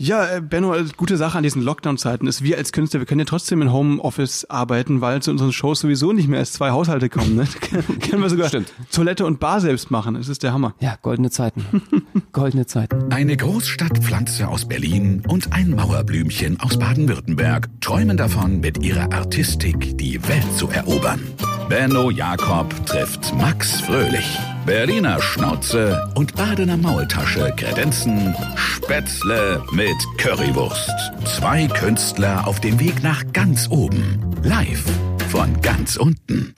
Ja, äh, Benno, äh, gute Sache an diesen Lockdown-Zeiten ist, wir als Künstler, wir können ja trotzdem in Homeoffice arbeiten, weil zu unseren Shows sowieso nicht mehr erst zwei Haushalte kommen. Ne? können wir sogar Stimmt. Toilette und Bar selbst machen. Das ist der Hammer. Ja, goldene Zeiten. goldene Zeiten. Eine Großstadtpflanze aus Berlin und ein Mauerblümchen aus Baden-Württemberg träumen davon, mit ihrer Artistik die Welt zu erobern. Benno Jakob trifft Max Fröhlich. Berliner Schnauze und Badener Maultasche kredenzen Spätzle mit Currywurst. Zwei Künstler auf dem Weg nach ganz oben. Live von ganz unten.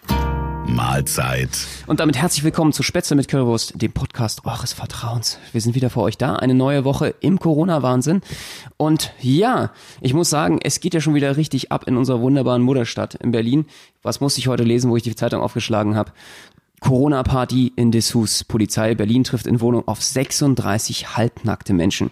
Mahlzeit. Und damit herzlich willkommen zu Spätzle mit Currywurst, dem Podcast eures Vertrauens. Wir sind wieder für euch da, eine neue Woche im Corona-Wahnsinn. Und ja, ich muss sagen, es geht ja schon wieder richtig ab in unserer wunderbaren Mutterstadt in Berlin. Was musste ich heute lesen, wo ich die Zeitung aufgeschlagen habe? Corona-Party in Dessous. Polizei Berlin trifft in Wohnung auf 36 halbnackte Menschen.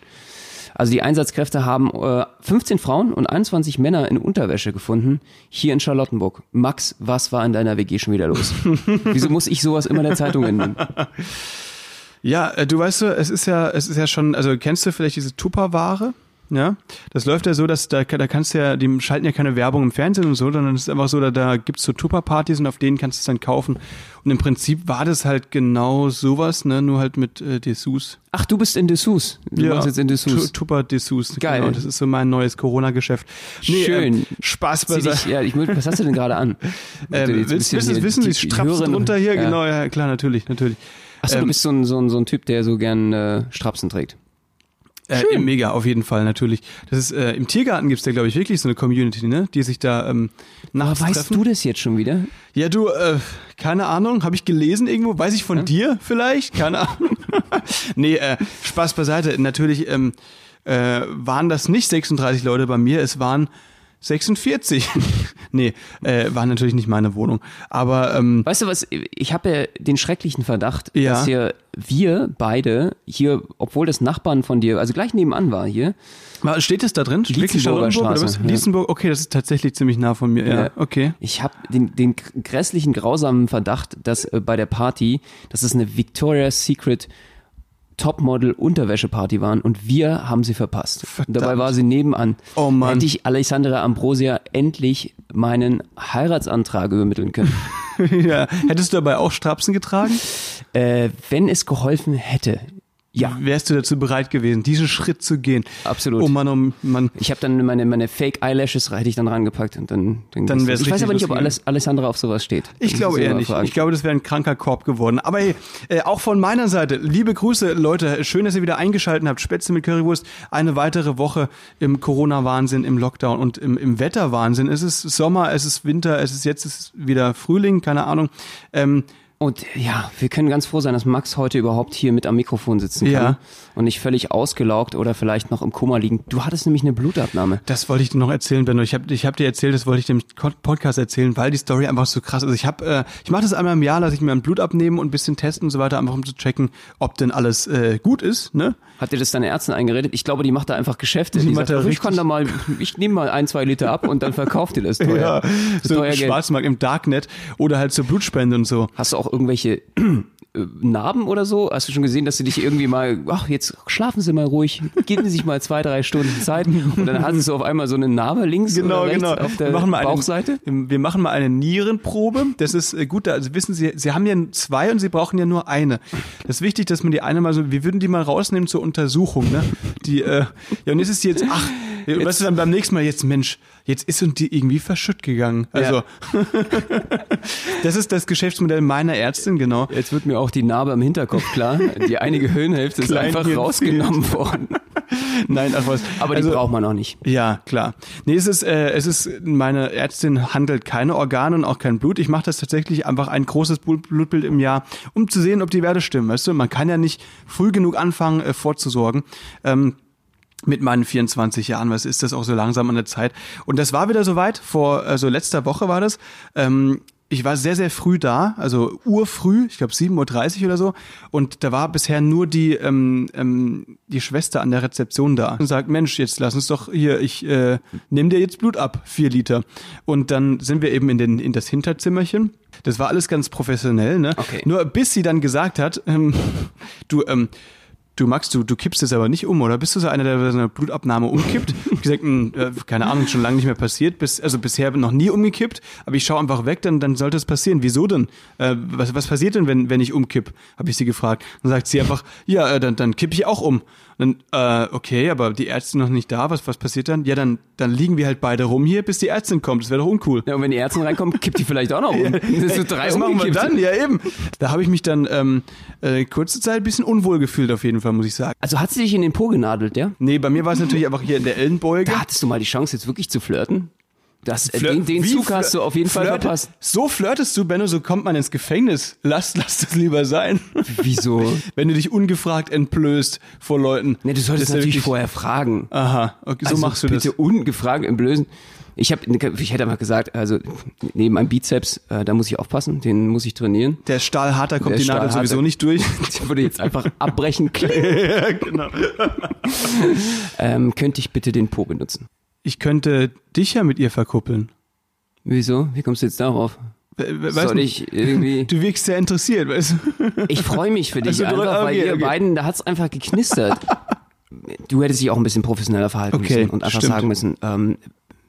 Also die Einsatzkräfte haben äh, 15 Frauen und 21 Männer in Unterwäsche gefunden, hier in Charlottenburg. Max, was war in deiner WG schon wieder los? Wieso muss ich sowas immer der Zeitung entnehmen? Ja, äh, du weißt, es ist ja, es ist ja schon, also kennst du vielleicht diese Tupperware? Ja, das läuft ja so, dass da, da kannst du ja, die schalten ja keine Werbung im Fernsehen und so, sondern es ist einfach so, da, da gibt's so Tupper-Partys und auf denen kannst du es dann kaufen. Und im Prinzip war das halt genau sowas, ne, nur halt mit äh, Dessous. Ach, du bist in Dessous. Du ja, machst jetzt in Dessous. Tu- Tupper Dessous. Geil. Genau, das ist so mein neues Corona-Geschäft. Schön. ähm, Spaß Zieh dich, ja, ich, was hast du denn gerade an? Ähm, willst, du hier wissen, die- wie die Strapsen Hörerinnen- drunter hier? Ja. Genau, ja, klar, natürlich, natürlich. Achso, du Ähm, bist so ein, so, ein, so ein Typ, der so gern äh, Strapsen trägt. Äh, mega, auf jeden Fall, natürlich. Das ist, äh, im Tiergarten gibt's da, glaube ich, wirklich so eine Community, ne, die sich da ähm, nachts Weißt treffen. du das jetzt schon wieder? Ja, du, äh, keine Ahnung, habe ich gelesen irgendwo? Weiß ich von dir vielleicht? Keine Ahnung. nee, äh, Spaß beiseite. Natürlich ähm, äh, waren das nicht 36 Leute bei mir, es waren 46. nee, äh, war natürlich nicht meine Wohnung. Aber ähm, Weißt du was, ich habe ja den schrecklichen Verdacht, Ja. dass hier wir beide hier, obwohl das Nachbarn von dir, also gleich nebenan war hier, steht es da drin? Lietzenburger Charlottenburg oder? Straße, ja. Lietzenburg, okay, das ist tatsächlich ziemlich nah von mir. Ja, Ja. okay. ich habe den, den grässlichen, grausamen Verdacht, dass äh, bei der Party, dass es eine Victoria's Secret Topmodel Unterwäscheparty waren und wir haben sie verpasst. Und dabei Verdammt. war sie nebenan. Oh Mann. Hätte ich Alexandra Ambrosia endlich meinen Heiratsantrag übermitteln können. ja. Hättest du dabei auch Strapsen getragen? äh, wenn es geholfen hätte. Ja, Wärst du dazu bereit gewesen, diesen Schritt zu gehen? Absolut. Oh Mann, oh Mann. Ich habe dann meine, meine Fake Eyelashes hätte ich dann rangepackt und dann dann, Dann wär's Ich weiß aber nicht, ob lustig alles, Alessandra auf sowas steht. Ich Das glaube eher nicht. fragen. Ich glaube, das wäre ein kranker Korb geworden. Aber hey, äh, auch von meiner Seite, liebe Grüße, Leute. Schön, dass ihr wieder eingeschaltet habt. Spätzle mit Currywurst. Eine weitere Woche im Corona-Wahnsinn, im Lockdown und im, im Wetterwahnsinn. Es ist Sommer, es ist Winter, es ist jetzt ist wieder Frühling, keine Ahnung. Ähm, Und ja, wir können ganz froh sein, dass Max heute überhaupt hier mit am Mikrofon sitzen kann Ja. und nicht völlig ausgelaugt oder vielleicht noch im Koma liegen. Du hattest nämlich eine Blutabnahme. Das wollte ich dir noch erzählen, Benno. Ich habe ich hab dir erzählt, das wollte ich dem Podcast erzählen, weil die Story einfach so krass ist. Ich habe, äh, ich mache das einmal im Jahr, lasse ich mir ein Blut abnehmen und ein bisschen testen und so weiter, einfach um zu checken, ob denn alles äh, gut ist. Ne? Hat dir das deine Ärztin eingeredet? Ich glaube, die macht da einfach Geschäfte. Die Die, macht sagt, da "Ach, ich kann da mal, ich nehme mal ein, zwei Liter ab und dann verkauft ihr das teuer. Für so teuer im Geld. Schwarzmarkt, im Darknet oder halt zur Blutspende und so. Hast du auch irgendwelche Narben oder so? Hast du schon gesehen, dass sie dich irgendwie mal, ach, jetzt schlafen Sie mal ruhig, geben Sie sich mal zwei, drei Stunden Zeit und dann hast du auf einmal so eine Narbe links Genau, oder rechts genau. auf der wir machen mal Bauchseite? Eine, wir machen mal eine Nierenprobe. Das ist äh, gut. Also wissen Sie, Sie haben ja zwei und Sie brauchen ja nur eine. Das ist wichtig, dass man die eine mal so, wir würden die mal rausnehmen zur Untersuchung. Ne? Die, äh, ja, und jetzt ist die jetzt, ach, jetzt, weißt du dann beim nächsten Mal jetzt, Mensch, jetzt ist und die irgendwie verschütt gegangen. Also, das ist das Geschäftsmodell meiner Ärztin, genau. Jetzt wird mir auch die Narbe am Hinterkopf klar. Die einige Hirnhälfte ist einfach rausgenommen worden. Nein, ach was. Aber Also- die braucht man auch nicht. Ja, klar. Nee, es ist, äh, es ist, meine Ärztin handelt keine Organe und auch kein Blut. Ich mache das tatsächlich einfach ein großes Blut- Blutbild im Jahr, um zu sehen, ob die Werte stimmen. Weißt du, man kann ja nicht früh genug anfangen, äh, vorzusorgen. Ähm, mit meinen 24 Jahren, was ist das auch so langsam an der Zeit? Und das war wieder soweit, vor, also letzter Woche war das. Ähm, ich war sehr, sehr früh da, also urfrüh, ich glaube 7.30 Uhr oder so. Und da war bisher nur die, ähm, ähm, die Schwester an der Rezeption da und sagt, Mensch, jetzt lass uns doch hier, ich äh, nehme dir jetzt Blut ab, vier Liter. Und dann sind wir eben in, den, in das Hinterzimmerchen. Das war alles ganz professionell, ne? Okay. Nur bis sie dann gesagt hat, ähm, du, ähm, du Max, du, du kippst jetzt aber nicht um, oder bist du so einer, der so eine Blutabnahme umkippt? Ich gesagt, hm, äh, keine Ahnung, schon lange nicht mehr passiert, bis, also bisher noch nie umgekippt, aber ich schaue einfach weg, dann, dann sollte es passieren. Wieso denn? Äh, was, was passiert denn, wenn, wenn ich umkipp? Habe ich sie gefragt. Dann sagt sie einfach, ja, äh, dann, dann kipp ich auch um. Dann, äh, okay, aber die Ärztin noch nicht da, was, was passiert dann? Ja, dann, dann liegen wir halt beide rum hier, bis die Ärztin kommt. Das wäre doch uncool. Ja, und wenn die Ärztin reinkommt, kippt die vielleicht auch noch um. Das ist so drei Was machen wir dann? Ja, eben. Da habe ich mich dann ähm, äh, kurze Zeit ein bisschen unwohl gefühlt, auf jeden Fall, muss ich sagen. Also hat sie dich in den Po genadelt, ja? Nee, bei mir war es natürlich einfach hier in der Ellenbeuge. Da hattest du mal die Chance, jetzt wirklich zu flirten. Das, äh, Flirt- den den Zug flir- hast du auf jeden Fall flirt- verpasst. So flirtest du, Benno, so kommt man ins Gefängnis. Lass, lass das lieber sein. Wieso? Wenn du dich ungefragt entblößt vor Leuten. Ne, du solltest natürlich wirklich- vorher fragen. Aha, okay, so also machst du bitte das. ungefragt entblößen. Ich habe, ich hätte mal gesagt, also neben meinem Bizeps, äh, da muss ich aufpassen, den muss ich trainieren. Der Stahlhart, da kommt Der die Nadel Stahlhart, sowieso nicht durch. Ich würde jetzt einfach abbrechen. Ja, genau. Ähm, könnte ich bitte den Po benutzen? Ich könnte dich ja mit ihr verkuppeln. Wieso? Wie kommst du jetzt darauf? We- Soll nicht. ich irgendwie? Du wirkst sehr interessiert, weißt du? Ich freue mich für dich Also, einfach, weil okay, ihr okay. beiden, da hat's einfach geknistert. Du hättest dich auch ein bisschen professioneller verhalten Okay, müssen und einfach stimmt. sagen müssen, ähm,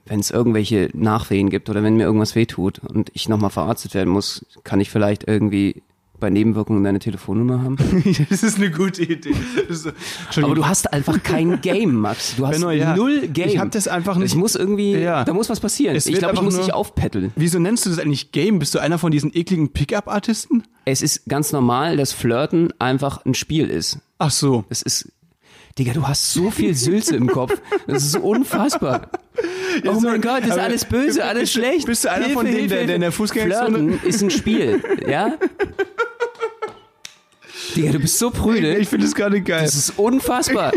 wenn es irgendwelche Nachwehen gibt oder wenn mir irgendwas wehtut und ich nochmal verarztet werden muss, kann ich vielleicht irgendwie bei Nebenwirkungen deine Telefonnummer haben. das ist eine gute Idee. So- Aber du hast einfach kein Game, Max. Du hast Benno, ja. null Game. Ich hab das einfach nicht- Ich muss irgendwie, Ja. da muss was passieren. Es ich glaube, ich muss dich aufpetteln. Wieso nennst du das eigentlich Game? Bist du einer von diesen ekligen Pickup-Artisten? Es ist ganz normal, dass Flirten einfach ein Spiel ist. Ach so. Es ist, Digga, du hast so viel Sülze im Kopf. Das ist unfassbar. oh so- mein Gott, das ist alles böse, alles bist du- schlecht. bist du einer Hilfe, von denen, Hilfe, der- der in der. Fußgängerzone- Flirten ist ein Spiel, ja? Digga, du bist so prüde. Ich finde es gerade geil. Das ist unfassbar.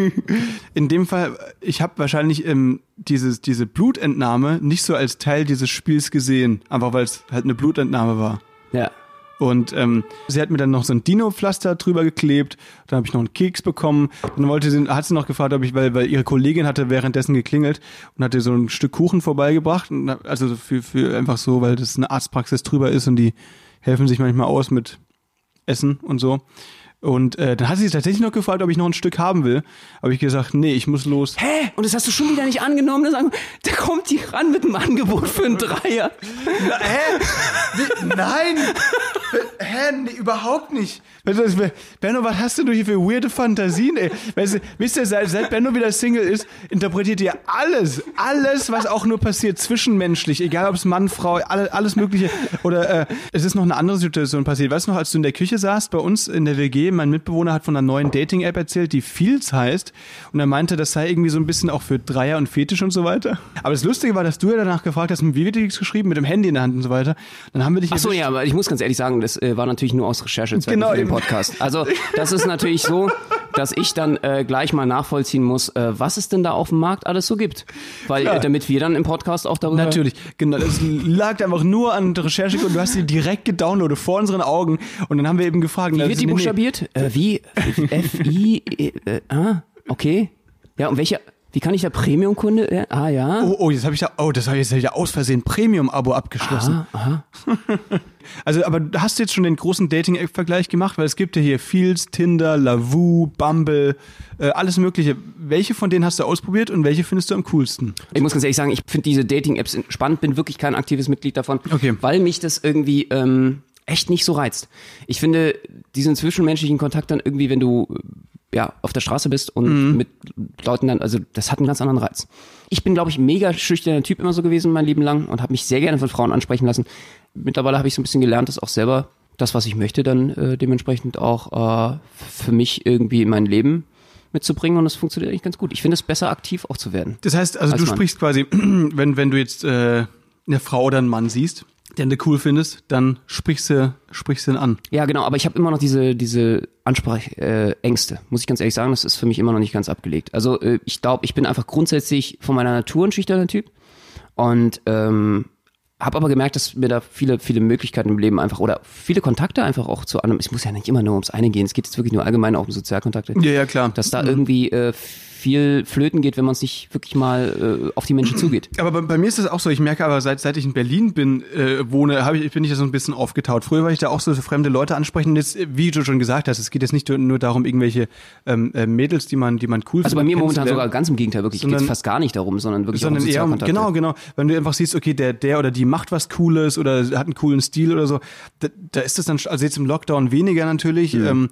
In dem Fall, ich habe wahrscheinlich ähm, dieses, diese Blutentnahme nicht so als Teil dieses Spiels gesehen, einfach weil es halt eine Blutentnahme war. Ja. Und ähm, sie hat mir dann noch so ein Dino-Pflaster drüber geklebt. Dann habe ich noch einen Keks bekommen. Dann wollte sie, hat sie noch gefragt, ob ich, weil, weil ihre Kollegin hatte währenddessen geklingelt und hatte so ein Stück Kuchen vorbeigebracht. Also für, für einfach so, weil das eine Arztpraxis drüber ist und die helfen sich manchmal aus mit Essen und so. Und äh, dann hat sie tatsächlich noch gefragt, ob ich noch ein Stück haben will. Habe ich gesagt, nee, ich muss los. Hä? Und das hast du schon wieder nicht angenommen? Das Da kommt die ran mit einem Angebot für einen Dreier. Na, hä? Wie, nein! Hä? Nee, überhaupt nicht. Benno, was hast denn du hier für weirde Fantasien, ey? Weißt du, wisst ihr, seit, seit Benno wieder Single ist, interpretiert ihr alles, alles, was auch nur passiert, zwischenmenschlich, egal ob es Mann, Frau, alle, alles Mögliche. Oder äh, es ist noch eine andere Situation passiert. Weißt du noch, als du in der Küche saßt bei uns in der WG, mein Mitbewohner hat von einer neuen Dating-App erzählt, die Feels heißt. Und er meinte, das sei irgendwie so ein bisschen auch für Dreier und Fetisch und so weiter. Aber das Lustige war, dass du ja danach gefragt hast, wie wird das geschrieben, mit dem Handy in der Hand und so weiter. Dann haben wir dich Ach so, erwischt. ja, aber ich muss ganz ehrlich sagen, das äh, war natürlich nur aus Recherchezwecken Genau, für den. Podcast. Also das ist natürlich so, dass ich dann äh, gleich mal nachvollziehen muss, äh, was es denn da auf dem Markt alles so gibt. Weil äh, damit wir dann im Podcast auch darüber... Natürlich, genau. Das lag einfach nur an der Recherche und du hast sie direkt gedownloadet vor unseren Augen. Und dann haben wir eben gefragt. Wie wird die nee, nee. buchstabiert? Äh, wie? F-I... Äh, äh, ah, okay. Ja, und welcher... Wie kann ich da Premium-Kunde... Äh, ah, ja. Oh, oh, jetzt habe ich da, oh, das habe ich jetzt ja aus Versehen Premium-Abo abgeschlossen. aha. Also, aber hast du jetzt schon den großen Dating-App-Vergleich gemacht? Weil es gibt ja hier Fields, Tinder, Lavu, Bumble, äh, alles Mögliche. Welche von denen hast du ausprobiert und welche findest du am coolsten? Ich muss ganz ehrlich sagen, ich finde diese Dating-Apps spannend, bin wirklich kein aktives Mitglied davon, Okay. weil mich das irgendwie ähm, echt nicht so reizt. Ich finde diesen zwischenmenschlichen Kontakt dann irgendwie, wenn du ja auf der Straße bist und mit Leuten dann, also das hat einen ganz anderen Reiz. Ich bin, glaube ich, mega schüchterner Typ immer so gewesen mein Leben lang und habe mich sehr gerne von Frauen ansprechen lassen. Mittlerweile habe ich so ein bisschen gelernt, dass auch selber das, was ich möchte, dann äh, dementsprechend auch äh, für mich irgendwie in mein Leben mitzubringen und das funktioniert eigentlich ganz gut. Ich finde es besser, aktiv auch zu werden. Das heißt, also Als du Mann. sprichst quasi, wenn, wenn du jetzt äh, eine Frau oder einen Mann siehst, den du cool findest, dann sprichst du, sprichst du ihn an. Ja, genau, aber ich habe immer noch diese, diese Ansprachängste, äh, muss ich ganz ehrlich sagen. Das ist für mich immer noch nicht ganz abgelegt. Also äh, ich glaube, ich bin einfach grundsätzlich von meiner Natur ein schüchterner Typ und ähm, habe aber gemerkt, dass mir da viele, viele Möglichkeiten im Leben einfach oder viele Kontakte einfach auch zu anderen, es muss ja nicht immer nur ums eine gehen, es geht jetzt wirklich nur allgemein auch um Sozialkontakte, Ja, ja, klar. dass da irgendwie äh, viel flöten geht, wenn man es nicht wirklich mal äh, auf die Menschen zugeht. Aber bei, bei mir ist es auch so, ich merke aber, seit, seit ich in Berlin bin, äh, wohne, hab ich, bin ich da so ein bisschen aufgetaut. Früher war ich da auch so fremde Leute ansprechen. Und jetzt, wie du schon gesagt hast, es geht jetzt nicht nur, darum, irgendwelche ähm, äh, Mädels, die man, die man cool Also bei mir momentan kennenzulernen. sogar ganz im Gegenteil, wirklich geht es fast gar nicht darum, sondern wirklich sondern um eher genau, genau. Wenn du einfach siehst, okay, der, der oder die macht was Cooles oder hat einen coolen Stil oder so, da, da ist das dann, also jetzt im Lockdown weniger natürlich, Mhm. ähm,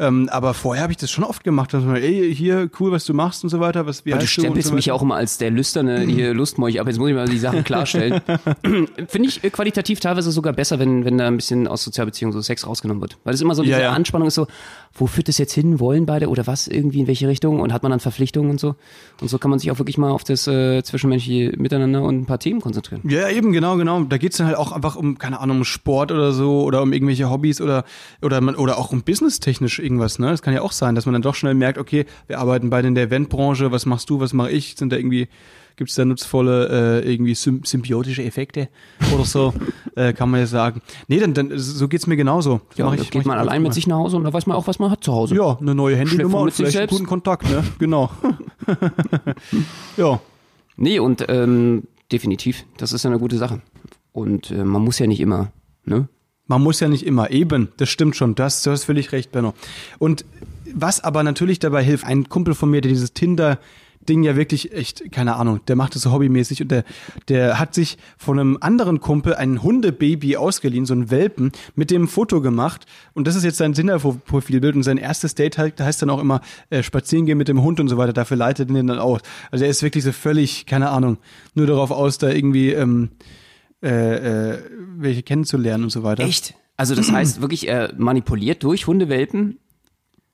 ähm, aber vorher habe ich das schon oft gemacht, dass man, ey, hier, cool, was du machst und so weiter, was, wie du stempelst so mich ja auch immer als der lüsterne hier Lustmolch, aber jetzt muss ich mal die Sachen klarstellen. Finde ich äh, qualitativ teilweise sogar besser, wenn, wenn da ein bisschen aus Sozialbeziehungen so Sex rausgenommen wird. Weil es immer so diese Ja, ja. Anspannung ist so, wo führt das jetzt hin, wollen beide oder was irgendwie in welche Richtung und hat man dann Verpflichtungen und so. Und so kann man sich auch wirklich mal auf das äh, zwischenmenschliche Miteinander und ein paar Themen konzentrieren. Ja, eben, genau, genau. Da geht's dann halt auch einfach um, keine Ahnung, um Sport oder so oder um irgendwelche Hobbys oder oder man oder auch um businesstechnisch irgendwas, ne? Das kann ja auch sein, dass man dann doch schnell merkt, okay, wir arbeiten beide in der Eventbranche, was machst du, was mache ich? Sind da irgendwie, gibt's da nutzvolle, äh, irgendwie sym symbiotische Effekte oder so, äh, kann man ja sagen. Nee, dann, dann so geht's mir genauso. Ja, Mach ich- geht mach man ich allein mit sich nach Hause und da weiß man auch, was man hat zu Hause. Ja, eine neue Handynummer und vielleicht einen guten Kontakt, ne? Genau. ja. Nee, und ähm, definitiv, das ist ja eine gute Sache. Und äh, man muss ja nicht immer, ne? Man muss ja nicht immer, eben, das stimmt schon, du hast, du hast völlig recht, Benno. Und was aber natürlich dabei hilft, ein Kumpel von mir, der dieses Tinder Ding ja wirklich echt, keine Ahnung, der macht das so hobbymäßig und der, der hat sich von einem anderen Kumpel ein Hundebaby ausgeliehen, so ein Welpen, mit dem Foto gemacht und das ist jetzt sein Tinder-Profilbild und sein erstes Date halt, heißt dann auch immer äh, spazieren gehen mit dem Hund und so weiter, dafür leitet er den dann aus. Also er ist wirklich so völlig, keine Ahnung, nur darauf aus, da irgendwie ähm, äh, äh, welche kennenzulernen und so weiter. Echt? Also das heißt wirklich, er manipuliert durch Hundewelpen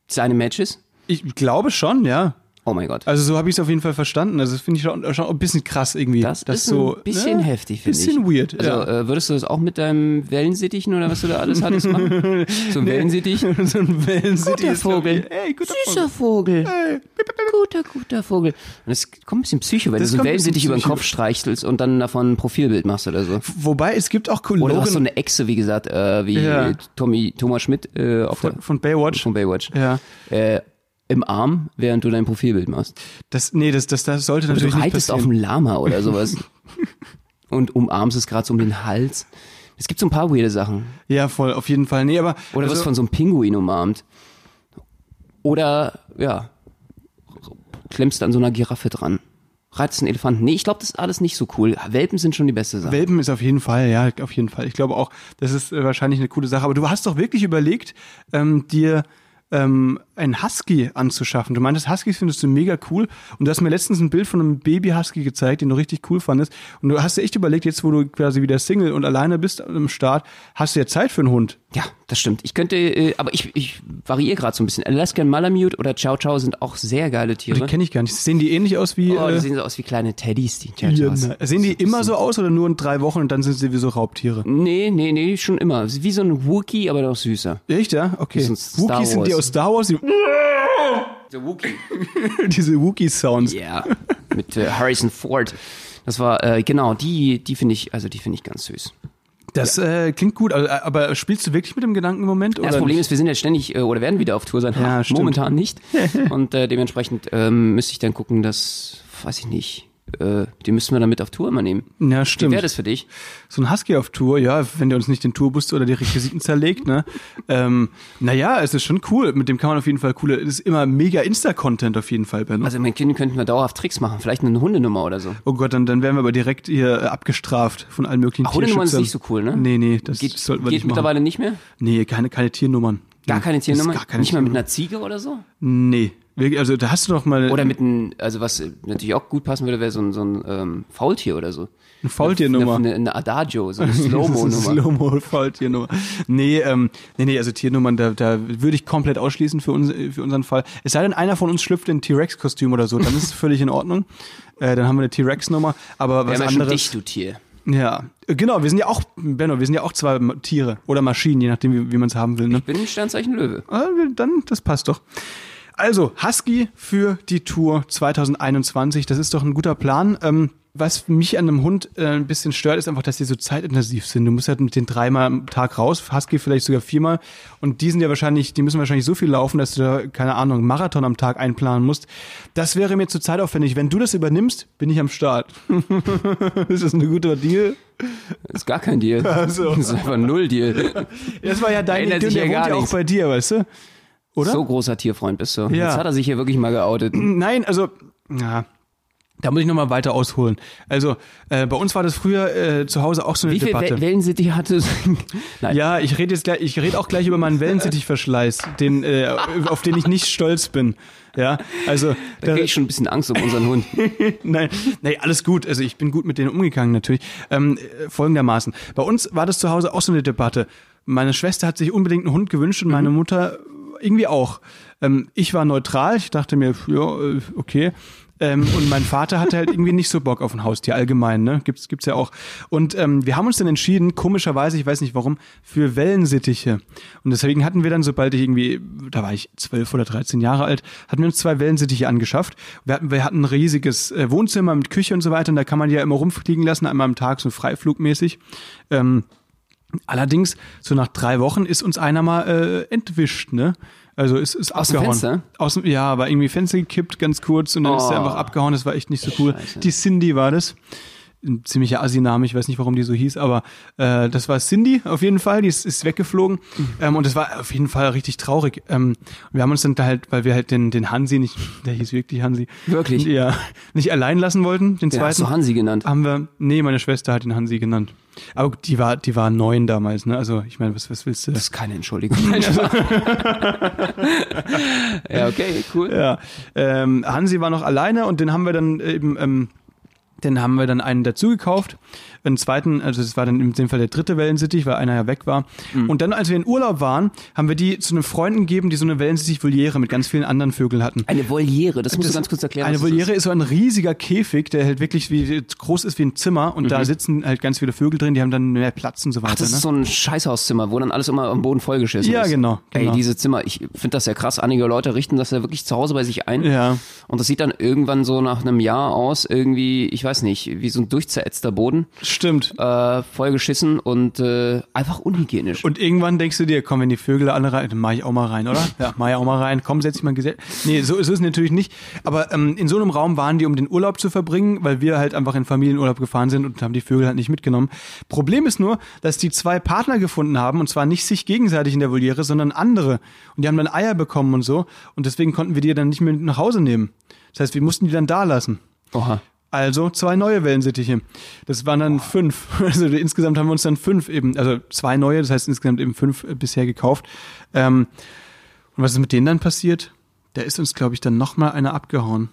seine Matches? Ich glaube schon, ja. Oh mein Gott. Also so habe ich es auf jeden Fall verstanden. Also das finde ich schon, schon ein bisschen krass irgendwie. Das, ist so, ein bisschen ne? heftig, finde ich. Bisschen weird. Also ja. äh, würdest du das auch mit deinem Wellensittichen oder was du da alles hattest machen? So ein Wellensittich? so ein Wellensittich Guter Vogel. Ey, guter Süßer Vogel. Guter, guter Vogel. Und es kommt ein bisschen Psycho, wenn Das du so bisschen über den. Kopf streichelst und dann davon ein Profilbild machst oder so. Wobei es gibt auch Oder du hast so eine Echse, wie gesagt, äh, wie Ja. Tommy, Thomas Schmidt äh, auf von, der, von Baywatch. von Baywatch. Ja. Äh, Im Arm, während du dein Profilbild machst. Das, nee, das, das, das sollte Oder du natürlich nicht reitest auf einem Lama oder sowas. und umarmst es gerade so um den Hals. Es gibt so ein paar weirde Sachen. Ja, voll, auf jeden Fall. Nee, aber Oder also, wirst von so einem Pinguin umarmt. Oder, ja, klemmst an so einer Giraffe dran. Reitest einen Elefanten. Nee, ich glaube, das ist alles nicht so cool. Welpen sind schon die beste Sache. Welpen ist auf jeden Fall, ja, auf jeden Fall. Ich glaube auch, das ist äh, wahrscheinlich eine coole Sache. Aber du hast doch wirklich überlegt, ähm, dir ähm, einen Husky anzuschaffen. Du meintest, Huskies findest du mega cool. Und du hast mir letztens ein Bild von einem Baby-Husky gezeigt, den du richtig cool fandest. Und du hast dir echt überlegt, jetzt wo du quasi wieder Single und alleine bist am Start, hast du ja Zeit für einen Hund. Ja, das stimmt. Ich könnte, äh, aber ich, ich variiere gerade so ein bisschen. Alaskan Malamute oder Chow Chow sind auch sehr geile Die Tiere. kenne ich gar nicht. Sehen die ähnlich aus wie. Oh, die äh, sehen so aus wie kleine Teddys, die Chow ja, Chows. sehen die immer so aus oder nur in drei Wochen und dann sind sie wie so Raubtiere? Nee, nee, nee, schon immer. Wie so ein Wookie, aber noch süßer. Echt, ja? Okay. Das sind Star Wookies sind die aus Star Wars, die, Der Wookie. diese Wookie-Sounds. Ja, mit äh, Harrison Ford. Das war, äh, genau, die, die finde ich, also die finde ich ganz süß. Das äh, klingt gut, aber, aber spielst du wirklich mit dem Gedanken im Moment? Ja, Oder das Problem nicht? ist, wir sind jetzt ständig äh, oder werden wieder auf Tour sein. Ja. Momentan nicht. Und äh, dementsprechend ähm, müsste ich dann gucken, dass, weiß ich nicht, äh, die müssen wir dann mit auf Tour immer nehmen. Ja, Wie stimmt. wäre das für dich? So ein Husky auf Tour, ja, wenn der uns nicht den Tourbus oder die Requisiten zerlegt, ne? ähm, naja, es ist schon cool. Mit dem kann man auf jeden Fall coole, es ist immer mega Insta-Content auf jeden Fall, Benno. Also mit Kindern könnten wir dauerhaft Tricks machen. Vielleicht eine Hundenummer oder so. oh Gott, dann, dann werden wir aber direkt hier äh, abgestraft von allen möglichen Ach, Hundenummern ist nicht so cool, ne? Nee, nee, das Geht, sollten wir geht nicht machen. mittlerweile nicht mehr? Nee, keine, keine Tiernummern. Gar keine das ist Tiernummer? Gar keine nicht mal mit einer Ziege oder so? Nee. Also da hast du doch mal Oder mit einem, also was natürlich auch gut passen würde, wäre so ein, so ein ähm, Faultier oder so. eine Faultiernummer. Eine, eine Adagio, so eine Slow-Mo-Nummer. Slow-Mo Faultiernummer. Nee, ähm, nee, nee, also Tiernummern, da, da würde ich komplett ausschließen für, uns, für unseren Fall. Es sei denn, einer von uns schlüpft in ein T-Rex-Kostüm oder so, dann ist es völlig in Ordnung. Äh, dann haben wir eine T-Rex-Nummer, aber was haben ja schon dich, anderes. du Tier. Ja, genau, wir sind ja auch, Benno, wir sind ja auch zwei Tiere oder Maschinen, je nachdem, wie, wie man es haben will. Ne? Bin ein Sternzeichen Löwe. Ah, Dann, das passt doch. Also, Husky für die Tour 2021, das ist doch ein guter Plan. Ähm, Was mich an einem Hund äh, ein bisschen stört, ist einfach, dass die so zeitintensiv sind. Du musst halt mit den dreimal am Tag raus, Husky vielleicht sogar viermal. Und die sind ja wahrscheinlich, die müssen wahrscheinlich so viel laufen, dass du da, keine Ahnung, einen Marathon am Tag einplanen musst. Das wäre mir zu zeitaufwendig. Wenn du das übernimmst, bin ich am Start. ist das ein guter Deal? Das ist gar kein Deal. Also. Das ist einfach ein Null-Deal. Das war ja dein Ändert Idee, sich der ja wohnt ja auch bei dir, weißt du? Oder? So großer Tierfreund bist du. Ja. Jetzt hat er sich hier wirklich mal geoutet. Nein, also, ja. Da muss ich nochmal weiter ausholen. Also, äh, bei uns war das früher äh, zu Hause auch so eine Wie viel Debatte. We Wellensittich hatte? Nein. Ja, ich rede jetzt gleich, ich rede auch gleich über meinen Wellensittichverschleiß, den, äh, auf den ich nicht stolz bin. Ja, also Da kriege ich schon ein bisschen Angst um unseren Hund. nein, nein, alles gut. Also ich bin gut mit denen umgegangen natürlich. Ähm, äh, folgendermaßen: Bei uns war das zu Hause auch so eine Debatte. Meine Schwester hat sich unbedingt einen Hund gewünscht und meine Mutter irgendwie auch. Ähm, ich war neutral. Ich dachte mir, ja, äh, okay. Ähm, und mein Vater hatte halt irgendwie nicht so Bock auf ein Haustier allgemein, ne? Gibt's gibt's ja auch. Und ähm, wir haben uns dann entschieden, komischerweise, ich weiß nicht warum, für Wellensittiche. Und deswegen hatten wir dann, sobald ich irgendwie, da war ich zwölf oder dreizehn Jahre alt, hatten wir uns zwei Wellensittiche angeschafft. Wir hatten, wir hatten ein riesiges äh, Wohnzimmer mit Küche und so weiter. Und da kann man die ja immer rumfliegen lassen, einmal am Tag so freiflugmäßig. Ähm, Allerdings, so nach drei Wochen ist uns einer mal äh, entwischt, ne? Also ist, ist Aus dem abgehauen. Fenster? Aus dem, ja, war irgendwie Fenster gekippt, ganz kurz, und dann ist er Oh. einfach abgehauen. Das war echt nicht so cool. Scheiße. Die Cindy war das. Ein ziemlicher Assi-Name, ich weiß nicht, warum die so hieß, aber äh, das war Cindy auf jeden Fall, die ist, ist weggeflogen. Mhm. Ähm, und das war auf jeden Fall richtig traurig. Ähm, wir haben uns dann da halt, weil wir halt den, den Hansi nicht, der hieß wirklich Hansi. Wirklich? Ja, nicht allein lassen wollten, den hast zweiten du Hansi genannt. haben wir, nee, meine Schwester hat ihn Hansi genannt. Aber die war, die war neun damals, ne? Also ich meine, was, was willst du? Das ist keine Entschuldigung. Spaß. ja, okay, cool. Ja, ähm, Hansi war noch alleine und den haben wir dann eben, ähm, den haben wir dann einen dazu gekauft. Einen zweiten, also das war dann in dem Fall der dritte Wellensittich, weil einer ja weg war. Mhm. Und dann, als wir in Urlaub waren, haben wir die zu einem Freund gegeben, die so eine Wellensittich-Voliere mit ganz vielen anderen Vögeln hatten. Eine Voliere, das musst Das- du ganz kurz erklären. Eine Voliere ist. so ein riesiger Käfig, der halt wirklich wie groß ist wie ein Zimmer und Mhm. da sitzen halt ganz viele Vögel drin, die haben dann mehr Platz und so weiter. Ach, das ne? ist so ein Scheißhauszimmer, wo dann alles immer am Boden vollgeschissen Ja, ist. genau, genau. Ey, diese Zimmer, ich finde das ja krass. Einige Leute richten das ja wirklich zu Hause bei sich ein. Ja. Und das sieht dann irgendwann so nach einem Jahr aus, irgendwie, ich weiß nicht, wie so ein durchzerätzter Boden, Stimmt. äh, vollgeschissen und äh, einfach unhygienisch. Und irgendwann denkst du dir, komm, wenn die Vögel alle rein, dann mach ich auch mal rein, oder? Ja, mach ich auch mal rein. Komm, setz dich mal gesetzt. Nee, so, ist es natürlich nicht. Aber ähm, in so einem Raum waren die, um den Urlaub zu verbringen, weil wir halt einfach in Familienurlaub gefahren sind und haben die Vögel halt nicht mitgenommen. Problem ist nur, dass die zwei Partner gefunden haben und zwar nicht sich gegenseitig in der Voliere, sondern andere. Und die haben dann Eier bekommen und so. Und deswegen konnten wir die dann nicht mehr mit nach Hause nehmen. Das heißt, wir mussten die dann da lassen. Oha. Also zwei neue Wellensittiche. Das waren dann fünf. Also insgesamt haben wir uns dann fünf eben, also zwei neue, das heißt insgesamt eben fünf äh, bisher gekauft. Ähm, und was ist mit denen dann passiert? Da ist uns, glaube ich, dann nochmal einer abgehauen.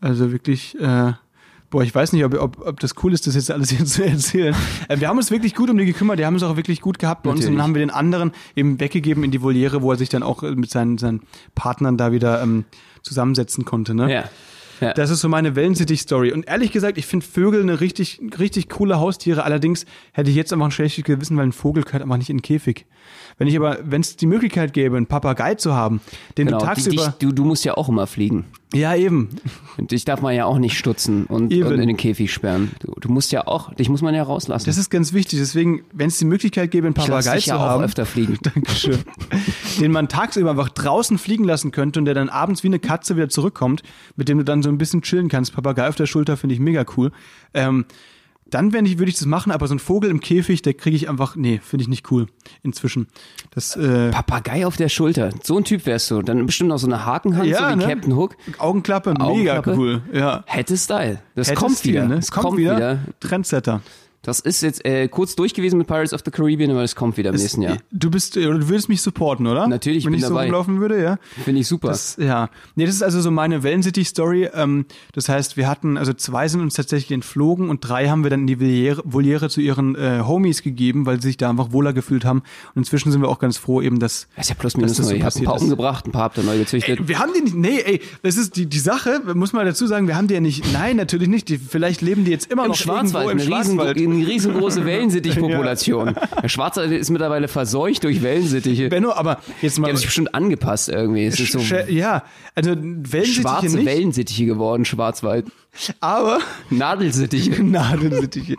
Also wirklich, äh, boah, ich weiß nicht, ob, ob, ob das cool ist, das jetzt alles hier zu erzählen. Äh, wir haben uns wirklich gut um die gekümmert, die haben es auch wirklich gut gehabt bei uns und Natürlich. dann haben wir den anderen eben weggegeben in die Voliere, wo er sich dann auch äh, mit seinen, seinen Partnern da wieder ähm, zusammensetzen konnte. Ne? Ja. Ja. Das ist so meine Wellensittich-Story. Und ehrlich gesagt, ich finde Vögel eine richtig, richtig coole Haustiere. Allerdings hätte ich jetzt einfach ein schlechtes Gewissen, weil ein Vogel gehört einfach nicht in den Käfig. Wenn ich aber, wenn es die Möglichkeit gäbe, einen Papagei zu haben, den genau. du tagsüber. dich, du, du musst ja auch immer fliegen. ja, eben. Und dich darf man ja auch nicht stutzen und, und in den Käfig sperren. Du, du musst ja auch, dich muss man ja rauslassen. Das ist ganz wichtig. Deswegen, wenn es die Möglichkeit gäbe, einen Papagei dich ja zu auch haben. öfter fliegen. Dankeschön. den man tagsüber einfach draußen fliegen lassen könnte und der dann abends wie eine Katze wieder zurückkommt, mit dem du dann so ein bisschen chillen kannst. Papagei auf der Schulter finde ich mega cool. Ähm, dann wenn ich, würde ich das machen, aber so ein Vogel im Käfig, der kriege ich einfach, nee, finde ich nicht cool inzwischen. Das äh, Papagei auf der Schulter. So ein Typ wärst du. Dann bestimmt noch so eine Hakenhand, Ja, so wie ne? Captain Hook. Augenklappe, mega Augenklappe. cool. Ja. Hätte Style. Das Hätte kommt Stil, wieder. Ne? Das Es kommt, wieder. Trendsetter. Das ist jetzt äh, kurz durch gewesen mit Pirates of the Caribbean, aber das kommt wieder im nächsten Jahr. Du bist, äh, du würdest mich supporten, oder? Natürlich, ich Wenn bin ich so dabei. rumlaufen würde, ja. Finde ich super. Das, ja. Nee, das ist also so meine Wellensittich-Story. Ähm, das heißt, wir hatten, also zwei sind uns tatsächlich entflogen und drei haben wir dann in die Voliere, Voliere zu ihren äh, Homies gegeben, weil sie sich da einfach wohler gefühlt haben. Und inzwischen sind wir auch ganz froh eben, dass das ist ja plus minus das neu. so habt ein paar ist. umgebracht, ein paar habt ihr neu gezüchtet. Ey, wir haben die nicht, nee, ey, das ist die, die Sache, muss man dazu sagen, wir haben die ja nicht, nein, natürlich nicht, die, vielleicht leben die jetzt immer Im noch Schwarzwald, irgendwo im Schwarzwald. Eine riesengroße Wellensittich-Population. Der Schwarzwald ist mittlerweile verseucht durch Wellensittiche. Benno, aber jetzt Die mal, haben sich bestimmt angepasst irgendwie. Es ist so ja, also Wellensittiche schwarze nicht. Wellensittiche geworden, Schwarzwald. Aber Nadelsittiche. Nadelsittiche.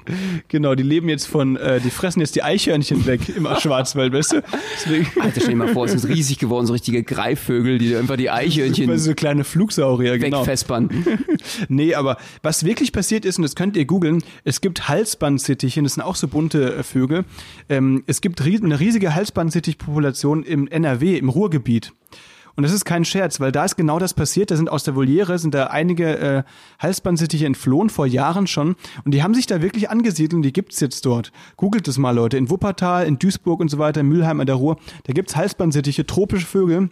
Genau, die leben jetzt von, äh, die fressen jetzt die Eichhörnchen weg im Schwarzwald, weißt du? Deswegen, Alter, stell dir mal vor, es sind riesig geworden, so richtige Greifvögel, die einfach die Eichhörnchen weil so kleine Flugsaurier, genau. wegfespern. Nee, aber was wirklich passiert ist, und das könnt ihr googeln, es gibt Halsbandsittiche, das sind auch so bunte äh, Vögel. Ähm, es gibt eine riesige Halsbandsittichpopulation im NRW, im Ruhrgebiet. Und das ist kein Scherz, weil da ist genau das passiert. Da sind aus der Voliere, sind da einige äh, Halsbandsittiche entflohen, vor Jahren schon. Und die haben sich da wirklich angesiedelt und die gibt's jetzt dort. Googelt es mal, Leute. In Wuppertal, in Duisburg und so weiter, in Mülheim an der Ruhr, da gibt's Halsbandsittiche, tropische Vögel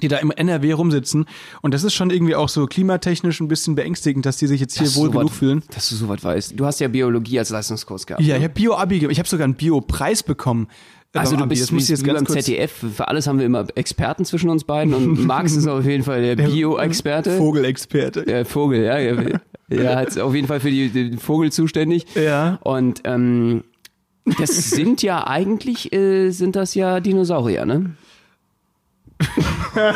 die da im NRW rumsitzen. Und das ist schon irgendwie auch so klimatechnisch ein bisschen beängstigend, dass die sich jetzt hier Dass wohl so genug weit- fühlen. Dass du so weit weißt. Du hast ja Biologie als Leistungskurs gehabt. Ja, ne? ich habe Bio-Abi, ich habe sogar einen Bio-Preis bekommen. Also du bist wie, jetzt ganz beim kurz ZDF. Für alles haben wir immer Experten zwischen uns beiden und Max ist auf jeden Fall der Bio-Experte. Vogelexperte. Der Vogel, ja. Er er hat auf jeden Fall für die, den Vogel zuständig. Ja. Und ähm, das sind ja eigentlich, äh, sind das ja Dinosaurier, ne?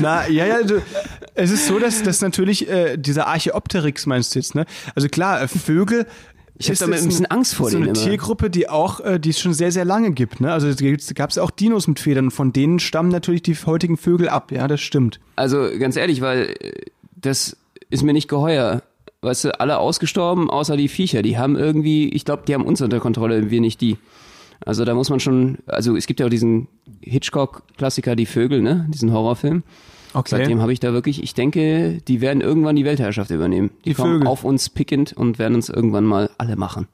Na, ja, ja, du, es ist so, dass, dass natürlich äh, dieser Archeopteryx meinst du jetzt, ne? Also klar, äh, Vögel. Ich hab ist da ein bisschen Angst vor so denen eine immer. Tiergruppe, die auch, äh, die es schon sehr, sehr lange gibt, ne? Also gab es auch Dinos mit Federn von denen stammen natürlich die heutigen Vögel ab, ja, das stimmt. Also ganz ehrlich, weil äh, das ist mir nicht geheuer. Weißt du, alle ausgestorben, außer die Viecher. Die haben irgendwie, ich glaube, die haben uns unter Kontrolle, wir nicht die. Also da muss man schon, also es gibt ja auch diesen Hitchcock-Klassiker, die Vögel, ne? Diesen Horrorfilm. Okay. Seitdem habe ich da wirklich, ich denke, die werden irgendwann die Weltherrschaft übernehmen. Die, Die kommen Vögel. auf uns pickend und werden uns irgendwann mal alle machen.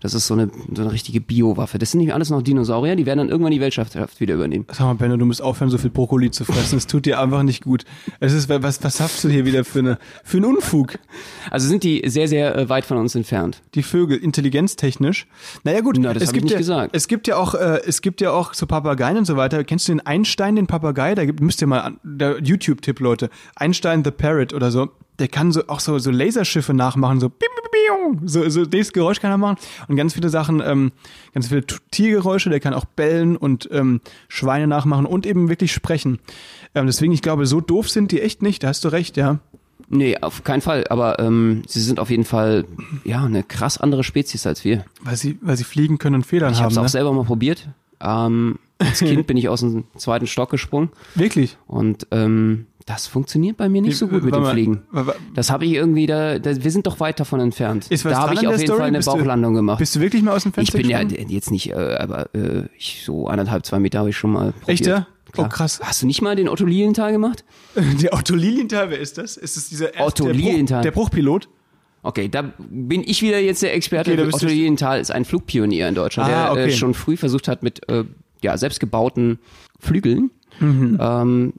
Das ist so eine, so eine richtige Biowaffe. Das sind nicht alles noch Dinosaurier, die werden dann irgendwann die Weltherrschaft wieder übernehmen. Sag mal, Benno, du musst aufhören, so viel Brokkoli zu fressen. Es tut dir einfach nicht gut. Es ist, was, was hast du hier wieder für, eine, für einen Unfug? Also sind die sehr, sehr äh, weit von uns entfernt. Die Vögel, intelligenztechnisch. Naja, gut. Na, das es hab ich gibt nicht ja, gesagt. Es gibt ja auch, äh, es gibt ja auch so Papageien und so weiter. Kennst du den Einstein, den Papagei? Da gibt, müsst ihr mal, an- der YouTube-Tipp, Leute. Einstein the Parrot oder so. Der kann so, auch so, so Laserschiffe nachmachen, so, so, so, dieses Geräusch kann er machen. Und ganz viele Sachen, ähm, ganz viele Tiergeräusche. Der kann auch bellen und, ähm, Schweine nachmachen und eben wirklich sprechen. Ähm, deswegen, ich glaube, so doof sind die echt nicht. Da hast du recht, ja. Nee, auf keinen Fall. Aber ähm, sie sind auf jeden Fall ja eine krass andere Spezies als wir. Weil sie, weil sie fliegen können und Federn Ich habe haben. es auch Ne? selber mal probiert. Ähm, als Kind bin ich aus dem zweiten Stock gesprungen Wirklich. und ähm, das funktioniert bei mir nicht so gut mit dem Fliegen. Das habe ich irgendwie da, da. Wir sind doch weit davon entfernt. Ist was da habe ich auf jeden Story? Fall eine Bist du- Bauchlandung gemacht. Bist du wirklich mal aus dem Ich Fenster bin ja gesprungen? jetzt nicht, äh, aber äh, ich so anderthalb, zwei Meter habe ich schon mal probiert. Echt, ja? Klar. Oh, krass. Hast du nicht mal den Otto Lilienthal gemacht? Der Otto Lilienthal, wer ist das? Ist es dieser erste, Otto der, Bruch, der Bruchpilot? Okay, da bin ich wieder jetzt der Experte. Okay, Otto du- Lilienthal ist ein Flugpionier in Deutschland, Ah, der okay. äh, schon früh versucht hat mit äh, ja, selbstgebauten Flügeln Mhm. ähm,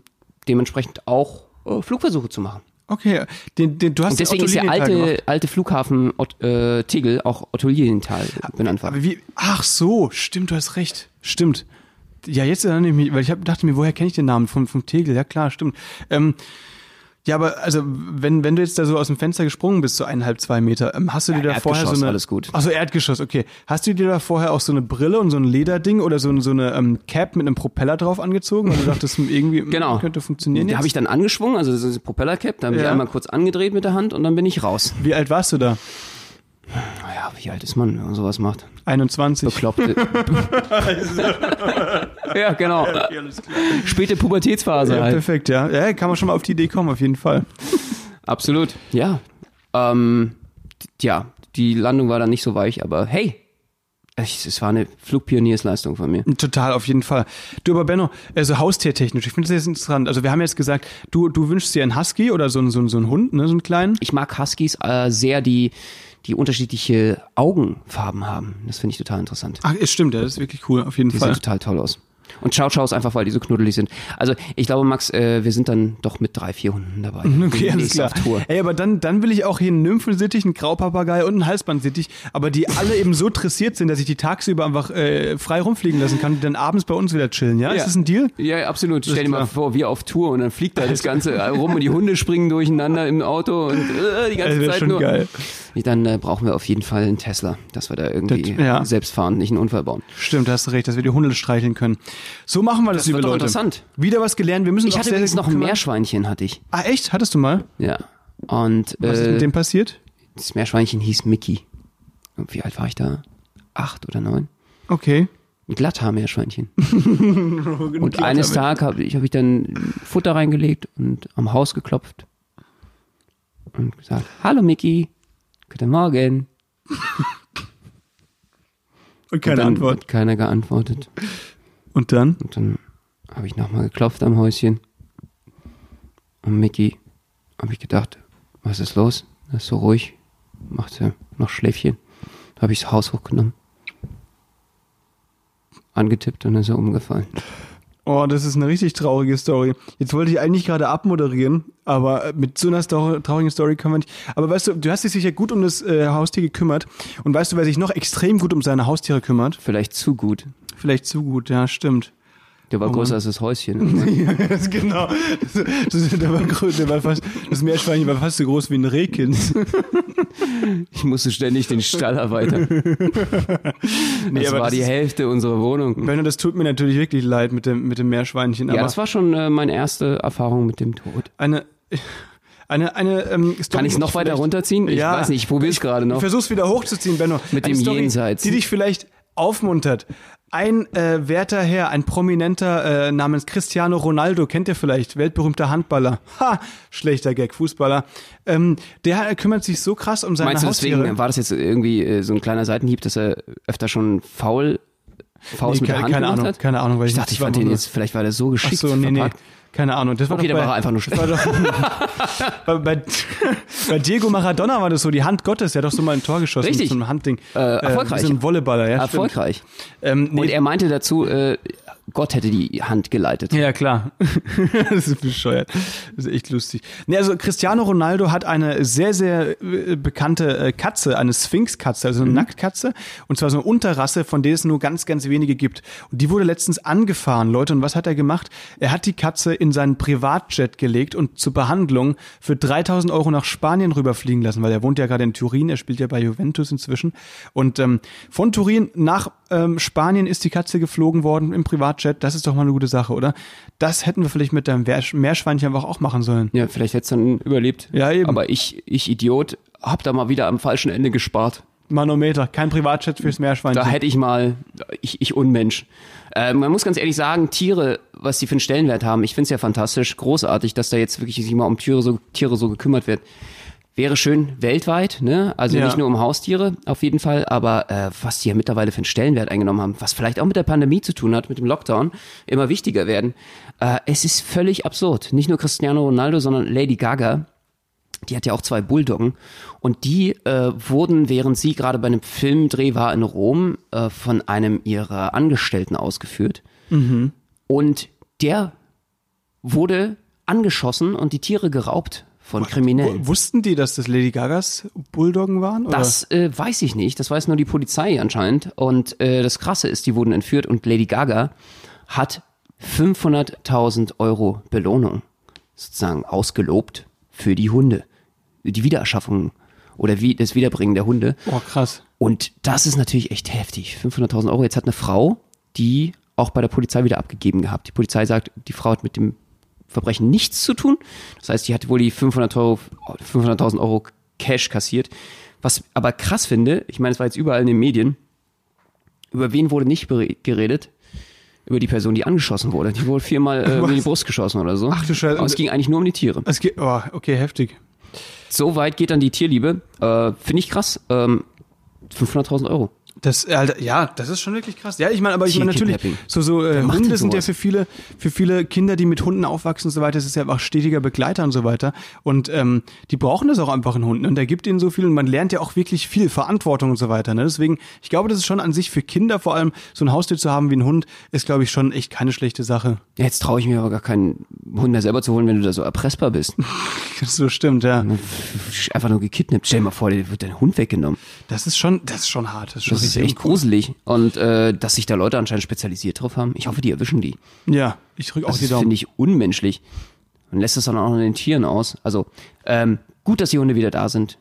dementsprechend auch äh, Flugversuche zu machen. Okay, den, den, du hast Und deswegen ist der alte, alte Flughafen Ott, äh, Tegel auch Otto Lilienthal benannt worden. Aber wie, ach so, stimmt, du hast recht. Stimmt. Ja, jetzt erinnere ich mich, weil ich hab, dachte mir, woher kenne ich den Namen? Vom, vom Tegel, ja klar, stimmt. Ähm, ja, aber also, wenn, wenn du jetzt da so aus dem Fenster gesprungen bist, so eineinhalb, zwei Meter, ähm, hast du dir da vorher so eine. alles gut. Achso, Erdgeschoss, okay. Hast du dir da vorher auch so eine Brille und so ein Lederding oder so, so eine ähm, Cap mit einem Propeller drauf angezogen? Weil du dachtest, hm, irgendwie hm, Genau. könnte funktionieren. Jetzt? habe ich dann angeschwungen, also das ist ein Propellercap, da habe ich Ja. einmal kurz angedreht mit der Hand und dann bin ich raus. Wie alt warst du da? Naja, wie alt ist man, wenn man sowas macht? 21. Bekloppte. ja, genau. Späte Pubertätsphase Ja, halt. perfekt, ja. Ja, kann man schon mal auf die Idee kommen, auf jeden Fall. Absolut. Ja. Ähm, ja, die Landung war dann nicht so weich, aber hey, es war eine Flugpioniersleistung von mir. Total, auf jeden Fall. Du, aber Benno, also haustiertechnisch, ich finde das jetzt interessant. Also wir haben jetzt gesagt, du, du wünschst dir einen Husky oder so, einen- so, so einen Hund, ne, so einen kleinen. Ich mag Huskies äh, sehr, die, die unterschiedliche Augenfarben haben. Das finde ich total interessant. Ach, es stimmt, ja, das ist wirklich cool, auf jeden Die Fall. sehen total toll aus. Und Chow Chows einfach, weil die so knuddelig sind. Also ich glaube, Max, äh, wir sind dann doch mit drei, vier Hunden dabei. Okay, alles klar. Auf Tour. Ey, aber dann, dann will ich auch hier einen Nymphensittich, einen Graupapagei und einen Halsbandsittich, aber die alle eben so dressiert sind, dass ich die tagsüber einfach äh, frei rumfliegen lassen kann, die dann abends bei uns wieder chillen, ja? Ja. Ist das ein Deal? Ja, absolut. Stell dir mal vor, wir auf Tour und dann fliegt da das Ganze rum und die Hunde springen durcheinander im Auto und äh, die ganze Das wäre Zeit schon nur. geil. Dann äh, brauchen wir auf jeden Fall einen Tesla, dass wir da irgendwie Das- ja. selbstfahrend nicht einen Unfall bauen. Stimmt, da hast du recht, dass wir die Hunde streicheln können. So machen wir das, Das liebe wird doch Leute. interessant. Wieder was gelernt. Wir müssen Ich hatte sehr, übrigens noch ein. Meerschweinchen, hatte ich. Ah, echt? Hattest du mal? Ja. Und Was ist mit äh, dem passiert? das Meerschweinchen hieß Mickey. Und wie alt war ich da? Acht oder neun? Okay. Ein Glatthaarmeerschweinchen. Und eines Tages habe ich, hab ich dann Futter reingelegt und am Haus geklopft und gesagt, hallo Mickey, guten Morgen. Und keine und Antwort. Hat keiner geantwortet. Und dann? Und dann habe ich nochmal geklopft am Häuschen. Und Mickey, habe ich gedacht, was ist los? Das ist so ruhig. Macht sie noch Schläfchen. Da habe ich das Haus hochgenommen. Angetippt und dann ist er umgefallen. Oh, das ist eine richtig traurige Story. Jetzt wollte ich eigentlich gerade abmoderieren, aber mit so einer Sto traurigen Story kann man nicht. Aber weißt du, du hast dich sicher gut um das äh, Haustier gekümmert. Und weißt du, wer sich noch extrem gut um seine Haustiere kümmert? Vielleicht zu gut. Vielleicht zu gut, ja, stimmt. Der war Oh größer als das Häuschen. Das, genau. Das, das, der war, der war fast, das Meerschweinchen war fast so groß wie ein Rehkind. Ich musste ständig den Stall erweitern. Das aber war das die ist- Hälfte unserer Wohnung. Benno, das tut mir natürlich wirklich leid mit dem, mit dem Meerschweinchen. Ja, aber das war schon äh, meine erste Erfahrung mit dem Tod. eine, eine, eine ähm, Story. Kann ich es noch weiter runterziehen? Ich Ja. weiß nicht, ich probiere es gerade Ich noch. versuch's wieder hochzuziehen, Benno. Mit Eine dem Story, Jenseits. Die dich vielleicht aufmuntert. Ein äh, werter Herr, ein prominenter äh, namens Cristiano Ronaldo, kennt ihr vielleicht, weltberühmter Handballer. Ha, schlechter Gag, Fußballer. Ähm, der kümmert sich so krass um seine Meinst du Haustiere. deswegen, war das jetzt irgendwie äh, so ein kleiner Seitenhieb, dass er öfter schon faul, Faust Nee, mit der keine, Hand keine Ahnung, hat? keine Ahnung, weil Ich dachte, ich fand den jetzt, vielleicht war der so Ach geschickt so, nee, nee. Keine Ahnung. Das war Okay, doch bei, war einfach nur war doch, bei, bei, bei Diego Maradona war das so, die Hand Gottes, der hat doch so mal ein Tor geschossen Richtig. so einem Handding. Äh, erfolgreich. Wie so ein Volleyballer, ja. Erfolgreich. Ähm, nee, Und er meinte dazu, äh, Gott hätte die Hand geleitet. Ja, klar. das ist bescheuert. Das ist echt lustig. Nee, also Cristiano Ronaldo hat eine sehr, sehr äh, bekannte äh, Katze, eine Sphinx-Katze, also eine Nacktkatze. Und zwar so eine Unterrasse, von der es nur ganz, ganz wenige gibt. Und die wurde letztens angefahren, Leute. Und was hat er gemacht? Er hat die Katze in seinen Privatjet gelegt und zur Behandlung für 3000 Euro nach Spanien rüberfliegen lassen, weil er wohnt ja gerade in Turin. Er spielt ja bei Juventus inzwischen. Und ähm, von Turin nach ähm, Spanien ist die Katze geflogen worden im Privatjet. Das ist doch mal eine gute Sache, oder? Das hätten wir vielleicht mit deinem Meerschweinchen einfach auch machen sollen. Ja, vielleicht hätte es dann überlebt. Ja, eben. Aber ich, ich Idiot, hab da mal wieder am falschen Ende gespart. Manometer, kein Privatjet fürs Meerschweinchen. Da hätte ich mal, ich, ich Unmensch. Äh, man muss ganz ehrlich sagen, Tiere, was die für einen Stellenwert haben, ich finde es ja fantastisch, großartig, dass da jetzt wirklich sich mal um Tiere so, Tiere so gekümmert wird. Wäre schön weltweit, ne? Also Ja. nicht nur um Haustiere auf jeden Fall, aber äh, was die ja mittlerweile für einen Stellenwert eingenommen haben, was vielleicht auch mit der Pandemie zu tun hat, mit dem Lockdown, immer wichtiger werden. Äh, es ist völlig absurd. Nicht nur Cristiano Ronaldo, sondern Lady Gaga, die hat ja auch zwei Bulldoggen und die äh, wurden, während sie gerade bei einem Filmdreh war in Rom, äh, von einem ihrer Angestellten ausgeführt. Und der wurde angeschossen und die Tiere geraubt von Kriminellen. Wussten die, dass das Lady Gagas Bulldoggen waren? Oder? Das äh, weiß ich nicht, das weiß nur die Polizei anscheinend. Und äh, das Krasse ist, die wurden entführt und Lady Gaga hat 500.000 Euro Belohnung sozusagen ausgelobt für die Hunde. Die Wiedererschaffung oder wie, das Wiederbringen der Hunde. Boah, krass. Und das ist natürlich echt heftig. 500.000 Euro. Jetzt hat eine Frau, die auch bei der Polizei wieder abgegeben gehabt. Die Polizei sagt, die Frau hat mit dem Verbrechen nichts zu tun. Das heißt, die hat wohl die 500 Euro, 500.000 Euro Cash kassiert. Was aber krass finde, ich meine, es war jetzt überall in den Medien, über wen wurde nicht geredet? Über die Person, die angeschossen wurde. Die wurde viermal äh, in die Brust geschossen oder so. Ach du Scheiße. Aber es ging eigentlich nur um die Tiere. Es geht, oh, okay, heftig. So weit geht dann die Tierliebe. Äh, finde ich krass. Ähm, 500.000 Euro. Das, äh, Alter, ja, das ist schon wirklich krass. Ja, ich meine, aber ich meine natürlich, so, so äh, Hunde sind ja für viele, für viele Kinder, die mit Hunden aufwachsen und so weiter, das ist ja einfach stetiger Begleiter und so weiter. Und ähm, die brauchen das auch einfach in Hunden. Und der gibt ihnen so viel und man lernt ja auch wirklich viel Verantwortung und so weiter. Ne? Deswegen, ich glaube, das ist schon an sich für Kinder vor allem, so ein Haustier zu haben wie ein Hund, ist, glaube ich, schon echt keine schlechte Sache. Jetzt traue ich mir aber gar keinen Hund mehr selber zu holen, wenn du da so erpressbar bist. Das so stimmt, ja. Einfach nur gekidnappt. Stell dir mal vor, dir wird dein Hund weggenommen. Das ist schon, das ist schon hart. Das ist, schon Das ist echt gruselig. Und äh, dass sich da Leute anscheinend spezialisiert drauf haben, ich hoffe, die erwischen die. Ja, ich drücke auch Das die Daumen. finde ich, unmenschlich. Und lässt es dann auch noch in den Tieren aus. Also, ähm, gut, dass die Hunde wieder da sind.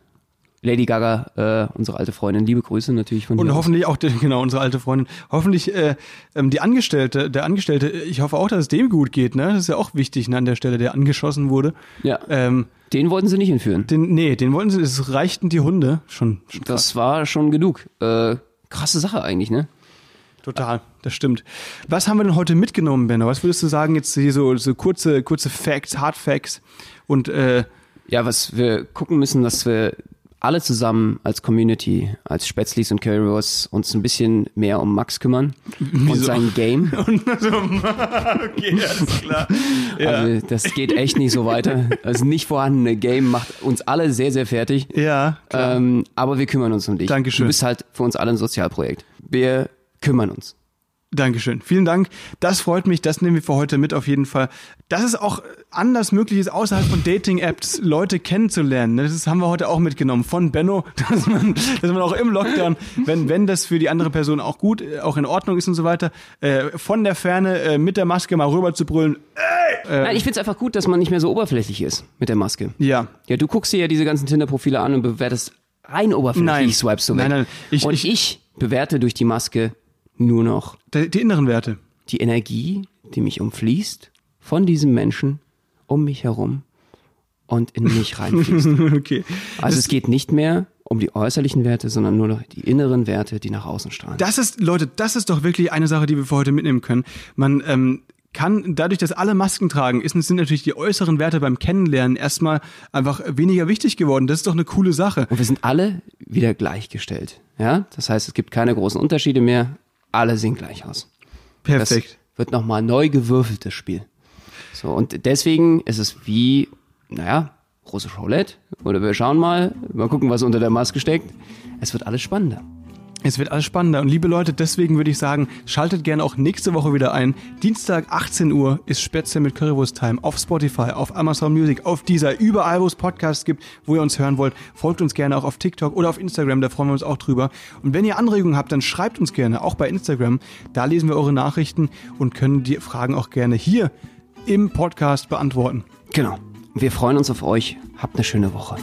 Lady Gaga, äh, unsere alte Freundin, liebe Grüße natürlich von Und hier aus. hoffentlich auch, die, genau, unsere alte Freundin, hoffentlich äh, ähm, die Angestellte, der Angestellte, ich hoffe auch, dass es dem gut geht, ne? Das ist ja auch wichtig, ne, an der Stelle, der angeschossen wurde. Ja. Ähm, Den wollten sie nicht entführen. den, nee, den wollten sie, es reichten die Hunde. Schon, schon Das war schon genug. Äh, krasse Sache eigentlich, ne? total, das stimmt. Was haben wir denn heute mitgenommen, Benno? Was würdest du sagen, jetzt hier so, so kurze, kurze Facts, Hard Facts und äh, Ja, was wir gucken müssen, dass wir alle zusammen als Community, als Spätzlis und Currywurst uns ein bisschen mehr um Max kümmern und sein Game. und so, okay, alles klar. Ja. Also das geht echt nicht so weiter. Das nicht vorhandene Game macht uns alle sehr, sehr fertig. ja, klar. Ähm, aber wir kümmern uns um dich. Dankeschön. Du bist halt für uns alle ein Sozialprojekt. Wir kümmern uns. Dankeschön. Vielen Dank. Das freut mich. Das nehmen wir für heute mit auf jeden Fall. Dass es auch anders möglich ist, außerhalb von Dating-Apps Leute kennenzulernen. ne? Das haben wir heute auch mitgenommen von Benno, dass man, dass man auch im Lockdown, wenn, wenn das für die andere Person auch gut, äh, auch in Ordnung ist und so weiter, äh, von der Ferne äh, mit der Maske mal rüber zu brüllen. Nein, ich find's einfach gut, dass man nicht mehr so oberflächlich ist mit der Maske. Ja. Ja, du guckst dir ja diese ganzen Tinder-Profile an und bewertest rein oberflächlich, Nein. swipest du weg. Nein, nein. Ich- und ich- ich, bewerte durch die Maske nur noch Die, die inneren Werte. die Energie, die mich umfließt, von diesem Menschen um mich herum und in mich reinfließt. okay. Also es geht nicht mehr um die äußerlichen Werte, sondern nur noch die inneren Werte, die nach außen strahlen. Das ist, Leute, das ist doch wirklich eine Sache, die wir für heute mitnehmen können. Man ähm, kann dadurch, dass alle Masken tragen, ist, sind natürlich die äußeren Werte beim Kennenlernen erstmal einfach weniger wichtig geworden. Das ist doch eine coole Sache. Und wir sind alle wieder gleichgestellt. Ja, das heißt, es gibt keine großen Unterschiede mehr. Alle sehen gleich aus. Das Perfekt. wird nochmal neu gewürfeltes Spiel. So, und deswegen ist es wie, naja, russisch Roulette. Oder wir schauen mal, mal gucken, was unter der Maske steckt. Es wird alles spannender. Es wird alles spannender. Und liebe Leute, deswegen würde ich sagen, schaltet gerne auch nächste Woche wieder ein. Dienstag 18 Uhr ist Spätzle mit Currywurst Time auf Spotify, auf Amazon Music, auf dieser, überall, wo es Podcasts gibt, wo ihr uns hören wollt. Folgt uns gerne auch auf TikTok oder auf Instagram, da freuen wir uns auch drüber. Und wenn ihr Anregungen habt, dann schreibt uns gerne, auch bei Instagram. Da lesen wir eure Nachrichten und können die Fragen auch gerne hier im Podcast beantworten. Genau. Wir freuen uns auf euch. Habt eine schöne Woche.